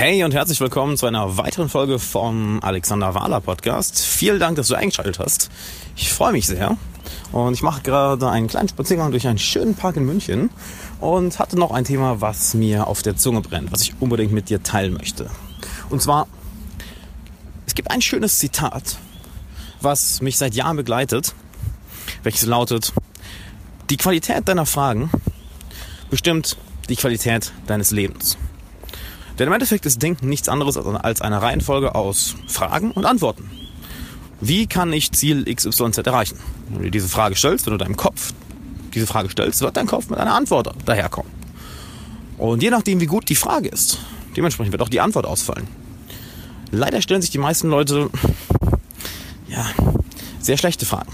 Hey und herzlich willkommen zu einer weiteren Folge vom Alexander Wahler Podcast. Vielen Dank, dass du eingeschaltet hast. Ich freue mich sehr. Und ich mache gerade einen kleinen Spaziergang durch einen schönen Park in München und hatte noch ein Thema, was mir auf der Zunge brennt, was ich unbedingt mit dir teilen möchte. Und zwar, es gibt ein schönes Zitat, was mich seit Jahren begleitet, welches lautet, die Qualität deiner Fragen bestimmt die Qualität deines Lebens. Denn im Endeffekt ist Denken nichts anderes als eine Reihenfolge aus Fragen und Antworten. Wie kann ich Ziel XYZ erreichen? Wenn du dir diese Frage stellst, wenn du deinem Kopf diese Frage stellst, wird dein Kopf mit einer Antwort daherkommen. Und je nachdem, wie gut die Frage ist, dementsprechend wird auch die Antwort ausfallen. Leider stellen sich die meisten Leute ja, sehr schlechte Fragen.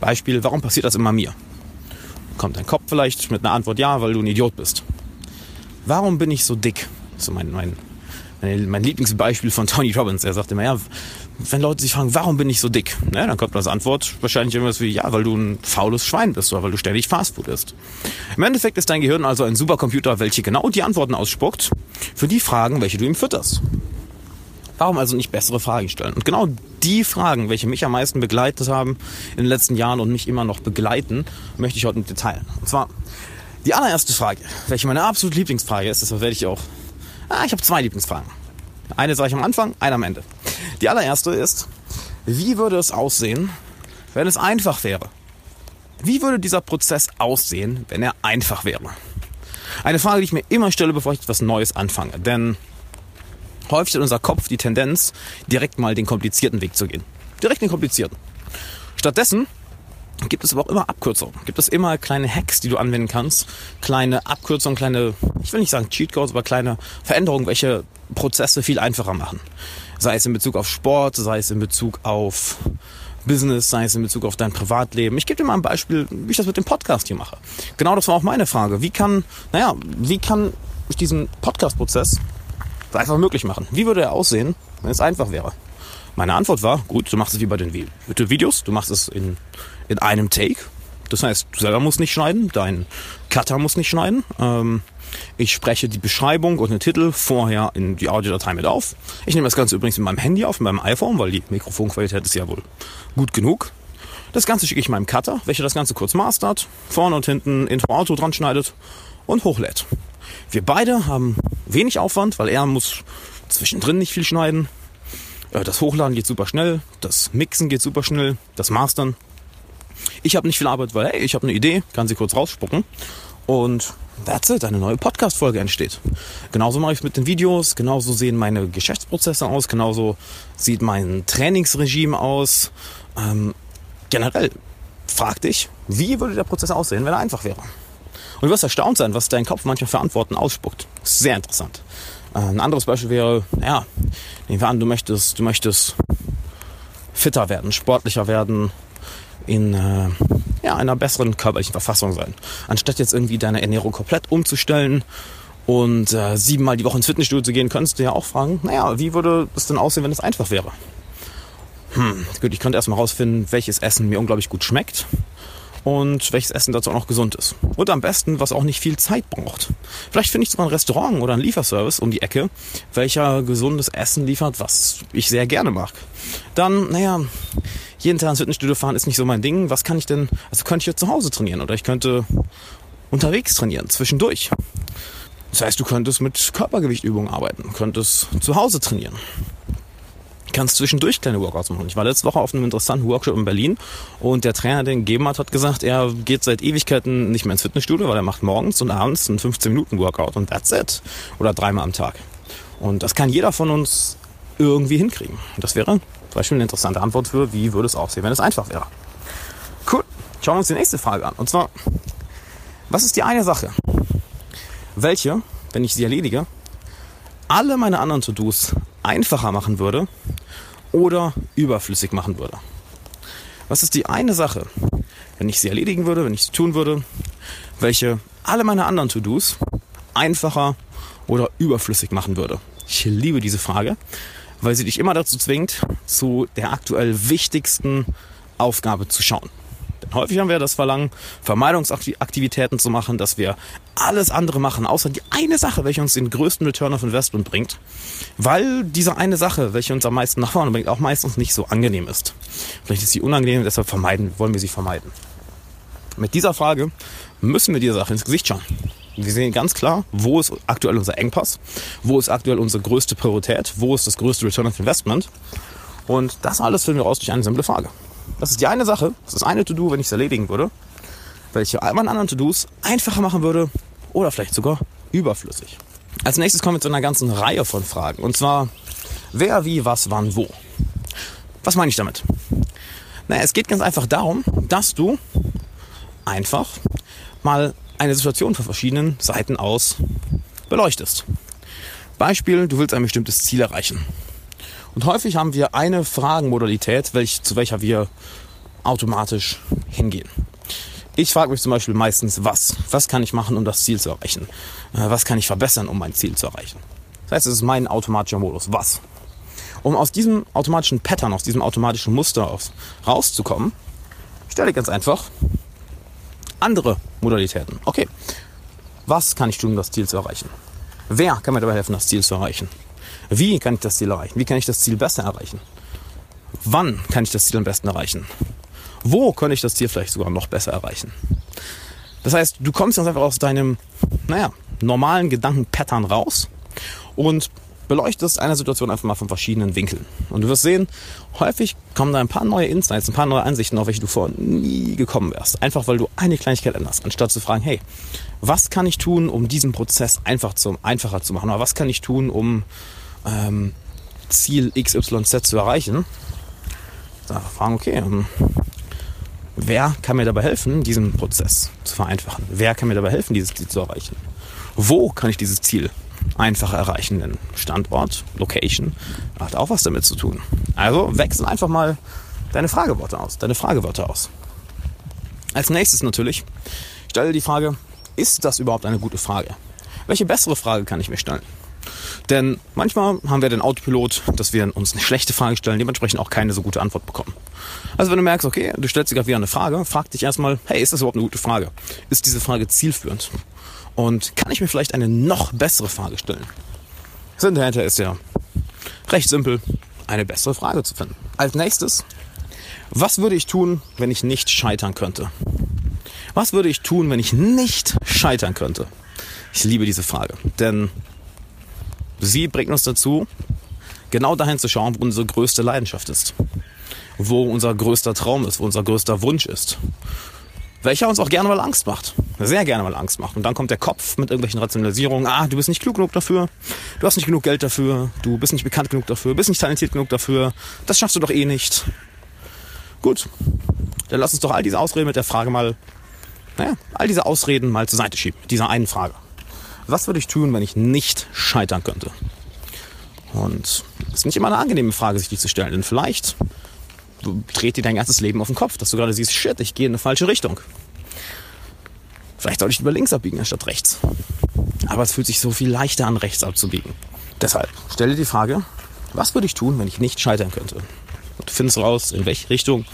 Beispiel, warum passiert das immer mir? Kommt dein Kopf vielleicht mit einer Antwort, ja, weil du ein Idiot bist. Warum bin ich so dick? So mein, mein, mein Lieblingsbeispiel von Tony Robbins. Er sagt immer, ja, wenn Leute sich fragen, warum bin ich so dick? Ne, dann kommt als Antwort wahrscheinlich irgendwas wie, ja, weil du ein faules Schwein bist oder weil du ständig Fastfood isst. Im Endeffekt ist dein Gehirn also ein Supercomputer, welcher genau die Antworten ausspuckt für die Fragen, welche du ihm fütterst. Warum also nicht bessere Fragen stellen? Und genau die Fragen, welche mich am meisten begleitet haben in den letzten Jahren und mich immer noch begleiten, möchte ich heute mit dir teilen. Und zwar die allererste Frage, welche meine absolute Lieblingsfrage ist, deshalb werde ich auch Ah, ich habe zwei Lieblingsfragen. Eine sage ich am Anfang, eine am Ende. Die allererste ist, wie würde es aussehen, wenn es einfach wäre? Wie würde dieser Prozess aussehen, wenn er einfach wäre? Eine Frage, die ich mir immer stelle, bevor ich etwas Neues anfange. Denn häufig hat unser Kopf die Tendenz, direkt mal den komplizierten Weg zu gehen. Direkt den komplizierten. Stattdessen gibt es aber auch immer Abkürzungen. Gibt es immer kleine Hacks, die du anwenden kannst. Kleine Abkürzungen, kleine, ich will nicht sagen Cheatcodes, aber kleine Veränderungen, welche Prozesse viel einfacher machen. Sei es in Bezug auf Sport, sei es in Bezug auf Business, sei es in Bezug auf dein Privatleben. Ich gebe dir mal ein Beispiel, wie ich das mit dem Podcast hier mache. Genau das war auch meine Frage. Wie kann, naja, wie kann ich diesen Podcast-Prozess einfach möglich machen? Wie würde er aussehen, wenn es einfach wäre? Meine Antwort war, gut, du machst es wie bei den Videos, du machst es in, in einem Take. Das heißt, du selber musst nicht schneiden, dein Cutter muss nicht schneiden. Ähm, ich spreche die Beschreibung und den Titel vorher in die Audiodatei mit auf. Ich nehme das Ganze übrigens mit meinem Handy auf, mit meinem iPhone, weil die Mikrofonqualität ist ja wohl gut genug. Das Ganze schicke ich meinem Cutter, welcher das Ganze kurz mastert, vorne und hinten Intro Auto dran schneidet und hochlädt. Wir beide haben wenig Aufwand, weil er muss zwischendrin nicht viel schneiden. Äh, das Hochladen geht super schnell, das Mixen geht super schnell, das Mastern. Ich habe nicht viel Arbeit, weil hey, ich habe eine Idee, kann sie kurz rausspucken und that's it, eine neue Podcast-Folge entsteht. Genauso mache ich es mit den Videos, genauso sehen meine Geschäftsprozesse aus, genauso sieht mein Trainingsregime aus. Ähm, generell, frag dich, wie würde der Prozess aussehen, wenn er einfach wäre? Und du wirst erstaunt sein, was dein Kopf manchmal für Antworten ausspuckt. Sehr interessant. Äh, ein anderes Beispiel wäre, ja, nehmen wir an, du möchtest, du möchtest fitter werden, sportlicher werden, in äh, ja, einer besseren körperlichen Verfassung sein. Anstatt jetzt irgendwie deine Ernährung komplett umzustellen und äh, siebenmal die Woche ins Fitnessstudio zu gehen, könntest du ja auch fragen, naja, wie würde es denn aussehen, wenn es einfach wäre? Hm, gut, ich könnte erstmal rausfinden, welches Essen mir unglaublich gut schmeckt und welches Essen dazu auch noch gesund ist. Und am besten, was auch nicht viel Zeit braucht. Vielleicht finde ich sogar ein Restaurant oder ein Lieferservice um die Ecke, welcher gesundes Essen liefert, was ich sehr gerne mag. Dann, naja, jeden Tag ins Fitnessstudio fahren ist nicht so mein Ding. Was kann ich denn, also könnte ich jetzt zu Hause trainieren oder ich könnte unterwegs trainieren, zwischendurch. Das heißt, du könntest mit Körpergewichtübungen arbeiten, könntest zu Hause trainieren kannst zwischendurch kleine Workouts machen. Ich war letzte Woche auf einem interessanten Workshop in Berlin und der Trainer, den gegeben hat, hat gesagt, er geht seit Ewigkeiten nicht mehr ins Fitnessstudio, weil er macht morgens und abends einen 15 Minuten Workout und that's it. Oder dreimal am Tag. Und das kann jeder von uns irgendwie hinkriegen. Das wäre zum Beispiel eine interessante Antwort für, wie würde es aussehen, wenn es einfach wäre. Cool. Schauen wir uns die nächste Frage an. Und zwar, was ist die eine Sache, welche, wenn ich sie erledige, alle meine anderen To-Dos einfacher machen würde oder überflüssig machen würde. Was ist die eine Sache, wenn ich sie erledigen würde, wenn ich sie tun würde, welche alle meine anderen To-Dos einfacher oder überflüssig machen würde? Ich liebe diese Frage, weil sie dich immer dazu zwingt, zu der aktuell wichtigsten Aufgabe zu schauen. Denn häufig haben wir das Verlangen, Vermeidungsaktivitäten zu machen, dass wir alles andere machen, außer die eine Sache, welche uns den größten Return of Investment bringt, weil diese eine Sache, welche uns am meisten nach vorne bringt, auch meistens nicht so angenehm ist. Vielleicht ist sie unangenehm, deshalb vermeiden, wollen wir sie vermeiden. Mit dieser Frage müssen wir dieser Sache ins Gesicht schauen. Wir sehen ganz klar, wo ist aktuell unser Engpass, wo ist aktuell unsere größte Priorität, wo ist das größte Return of Investment. Und das alles finden wir raus durch eine simple Frage. Das ist die eine Sache, das ist eine To-Do, wenn ich es erledigen würde, welche all meinen anderen To-Dos einfacher machen würde oder vielleicht sogar überflüssig. Als nächstes kommen wir zu einer ganzen Reihe von Fragen. Und zwar, wer, wie, was, wann, wo. Was meine ich damit? Naja, es geht ganz einfach darum, dass du einfach mal eine Situation von verschiedenen Seiten aus beleuchtest. Beispiel, du willst ein bestimmtes Ziel erreichen. Und häufig haben wir eine Fragenmodalität, welch, zu welcher wir automatisch hingehen. Ich frage mich zum Beispiel meistens, was? Was kann ich machen, um das Ziel zu erreichen? Äh, was kann ich verbessern, um mein Ziel zu erreichen? Das heißt, es ist mein automatischer Modus. Was? Um aus diesem automatischen Pattern, aus diesem automatischen Muster rauszukommen, stelle ich ganz einfach andere Modalitäten. Okay, was kann ich tun, um das Ziel zu erreichen? Wer kann mir dabei helfen, das Ziel zu erreichen? Wie kann ich das Ziel erreichen? Wie kann ich das Ziel besser erreichen? Wann kann ich das Ziel am besten erreichen? Wo kann ich das Ziel vielleicht sogar noch besser erreichen? Das heißt, du kommst ganz einfach aus deinem, naja, normalen Gedankenpattern raus und beleuchtest eine Situation einfach mal von verschiedenen Winkeln. Und du wirst sehen, häufig kommen da ein paar neue Insights, ein paar neue Ansichten, auf welche du vorher nie gekommen wärst. Einfach weil du eine Kleinigkeit änderst, anstatt zu fragen, hey, was kann ich tun, um diesen Prozess einfach zu, einfacher zu machen? Oder was kann ich tun, um ähm, Ziel XYZ zu erreichen? Da fragen, okay, ähm, wer kann mir dabei helfen, diesen Prozess zu vereinfachen? Wer kann mir dabei helfen, dieses Ziel zu erreichen? Wo kann ich dieses Ziel einfacher erreichen. Denn Standort, Location hat auch was damit zu tun. Also wechsel einfach mal deine Frageworte aus, deine Fragewörter aus. Als nächstes natürlich, stelle die Frage, ist das überhaupt eine gute Frage? Welche bessere Frage kann ich mir stellen? Denn manchmal haben wir den Autopilot, dass wir uns eine schlechte Frage stellen, dementsprechend auch keine so gute Antwort bekommen. Also wenn du merkst, okay, du stellst dir gerade wieder eine Frage, frag dich erstmal, hey, ist das überhaupt eine gute Frage? Ist diese Frage zielführend? Und kann ich mir vielleicht eine noch bessere Frage stellen? Sinn dahinter ist ja recht simpel, eine bessere Frage zu finden. Als nächstes, was würde ich tun, wenn ich nicht scheitern könnte? Was würde ich tun, wenn ich nicht scheitern könnte? Ich liebe diese Frage, denn sie bringt uns dazu, genau dahin zu schauen, wo unsere größte Leidenschaft ist, wo unser größter Traum ist, wo unser größter Wunsch ist welcher uns auch gerne mal Angst macht. Sehr gerne mal Angst macht. Und dann kommt der Kopf mit irgendwelchen Rationalisierungen. Ah, du bist nicht klug genug dafür. Du hast nicht genug Geld dafür. Du bist nicht bekannt genug dafür. Bist nicht talentiert genug dafür. Das schaffst du doch eh nicht. Gut. Dann lass uns doch all diese Ausreden mit der Frage mal, naja, all diese Ausreden mal zur Seite schieben. Mit dieser einen Frage. Was würde ich tun, wenn ich nicht scheitern könnte? Und es ist nicht immer eine angenehme Frage, sich die zu stellen. Denn vielleicht dreht dir dein ganzes Leben auf den Kopf, dass du gerade siehst, shit, ich gehe in eine falsche Richtung. Vielleicht sollte ich über links abbiegen anstatt rechts. Aber es fühlt sich so viel leichter an, rechts abzubiegen. Deshalb stelle die Frage, was würde ich tun, wenn ich nicht scheitern könnte? Und du findest raus, in welche Richtung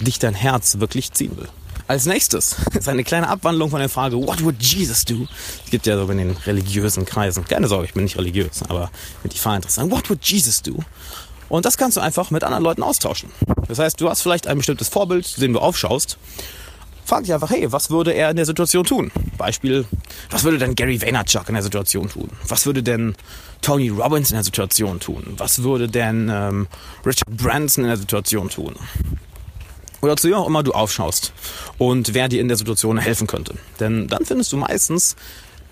dich dein Herz wirklich ziehen will. Als nächstes ist eine kleine Abwandlung von der Frage, what would Jesus do? Es gibt ja so in den religiösen Kreisen, keine Sorge, ich bin nicht religiös, aber die Frage interessant, what would Jesus do? Und das kannst du einfach mit anderen Leuten austauschen. Das heißt, du hast vielleicht ein bestimmtes Vorbild, zu dem du aufschaust. Frag dich einfach, hey, was würde er in der Situation tun? Beispiel, was würde denn Gary Vaynerchuk in der Situation tun? Was würde denn Tony Robbins in der Situation tun? Was würde denn ähm, Richard Branson in der Situation tun? Oder zu wem auch immer du aufschaust und wer dir in der Situation helfen könnte. Denn dann findest du meistens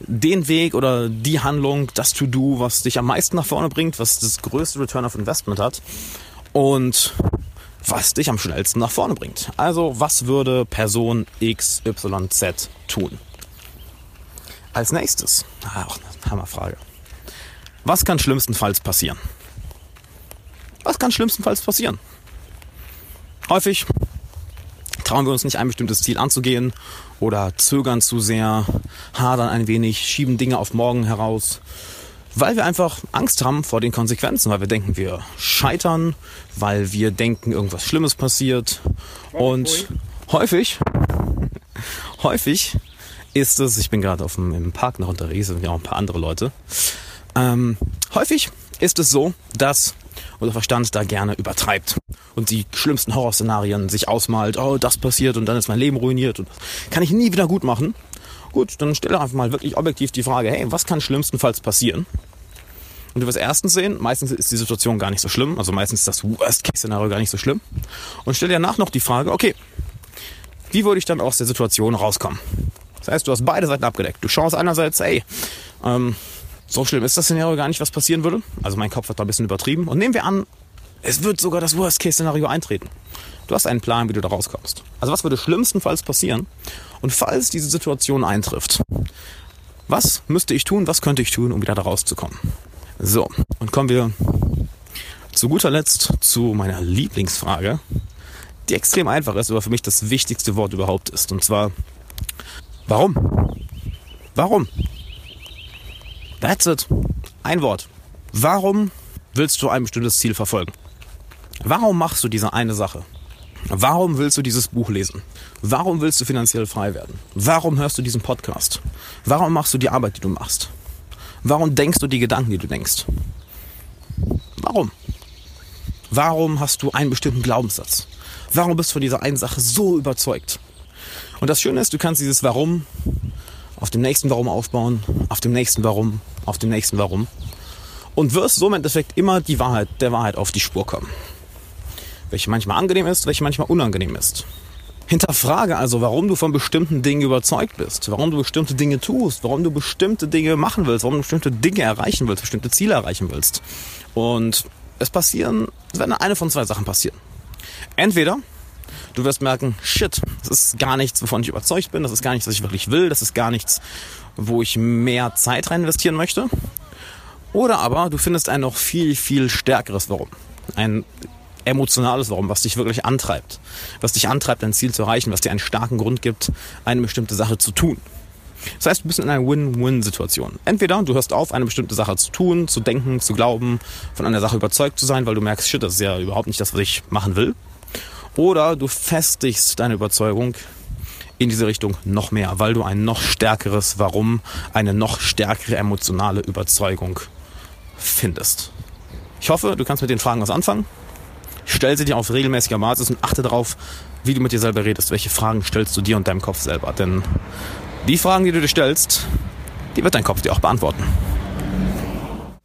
den Weg oder die Handlung, das To-Do, was dich am meisten nach vorne bringt, was das größte Return of Investment hat und was dich am schnellsten nach vorne bringt. Also, was würde Person XYZ tun? Als nächstes, ach, eine Hammerfrage. Was kann schlimmstenfalls passieren? Was kann schlimmstenfalls passieren? Häufig trauen wir uns nicht, ein bestimmtes Ziel anzugehen oder zögern zu sehr, hadern ein wenig, schieben Dinge auf morgen heraus, weil wir einfach Angst haben vor den Konsequenzen, weil wir denken, wir scheitern, weil wir denken, irgendwas Schlimmes passiert und häufig, häufig ist es, ich bin gerade auf dem, im Park noch unterwegs, sind ja auch ein paar andere Leute. Ähm, häufig ist es so, dass unser Verstand da gerne übertreibt und die schlimmsten Horrorszenarien sich ausmalt, oh, das passiert und dann ist mein Leben ruiniert und kann ich nie wieder gut machen. Gut, dann stelle einfach mal wirklich objektiv die Frage, hey, was kann schlimmstenfalls passieren? Und du wirst erstens sehen, meistens ist die Situation gar nicht so schlimm, also meistens ist das Worst-Case-Szenario gar nicht so schlimm. Und stell dir danach noch die Frage, okay, wie würde ich dann aus der Situation rauskommen? Das heißt, du hast beide Seiten abgedeckt. Du schaust einerseits, ey, ähm, so schlimm ist das Szenario gar nicht, was passieren würde. Also mein Kopf hat da ein bisschen übertrieben. Und nehmen wir an, es wird sogar das Worst-Case-Szenario eintreten. Du hast einen Plan, wie du da rauskommst. Also was würde schlimmstenfalls passieren? Und falls diese Situation eintrifft, was müsste ich tun, was könnte ich tun, um wieder da rauszukommen? So, und kommen wir zu guter Letzt zu meiner Lieblingsfrage, die extrem einfach ist, aber für mich das wichtigste Wort überhaupt ist. Und zwar, warum? Warum? That's it. Ein Wort. Warum willst du ein bestimmtes Ziel verfolgen? Warum machst du diese eine Sache? Warum willst du dieses Buch lesen? Warum willst du finanziell frei werden? Warum hörst du diesen Podcast? Warum machst du die Arbeit, die du machst? Warum denkst du die Gedanken, die du denkst? Warum? Warum hast du einen bestimmten Glaubenssatz? Warum bist du von dieser einen Sache so überzeugt? Und das Schöne ist, du kannst dieses Warum auf dem nächsten Warum aufbauen, auf dem nächsten Warum, auf dem nächsten Warum und wirst so im Endeffekt immer die Wahrheit, der Wahrheit auf die Spur kommen. Welche manchmal angenehm ist, welche manchmal unangenehm ist. Hinterfrage also, warum du von bestimmten Dingen überzeugt bist, warum du bestimmte Dinge tust, warum du bestimmte Dinge machen willst, warum du bestimmte Dinge erreichen willst, bestimmte Ziele erreichen willst. Und es passieren, es werden eine von zwei Sachen passieren. Entweder du wirst merken, shit, das ist gar nichts, wovon ich überzeugt bin, das ist gar nichts, was ich wirklich will, das ist gar nichts, wo ich mehr Zeit rein investieren möchte. Oder aber du findest ein noch viel, viel stärkeres Warum. Ein emotionales Warum, was dich wirklich antreibt. Was dich antreibt, dein Ziel zu erreichen, was dir einen starken Grund gibt, eine bestimmte Sache zu tun. Das heißt, du bist in einer Win-Win-Situation. Entweder du hörst auf, eine bestimmte Sache zu tun, zu denken, zu glauben, von einer Sache überzeugt zu sein, weil du merkst, shit, das ist ja überhaupt nicht das, was ich machen will. Oder du festigst deine Überzeugung in diese Richtung noch mehr, weil du ein noch stärkeres Warum, eine noch stärkere emotionale Überzeugung findest. Ich hoffe, du kannst mit den Fragen was anfangen. Stell sie dir auf regelmäßiger Basis und achte darauf, wie du mit dir selber redest. Welche Fragen stellst du dir und deinem Kopf selber? Denn die Fragen, die du dir stellst, die wird dein Kopf dir auch beantworten.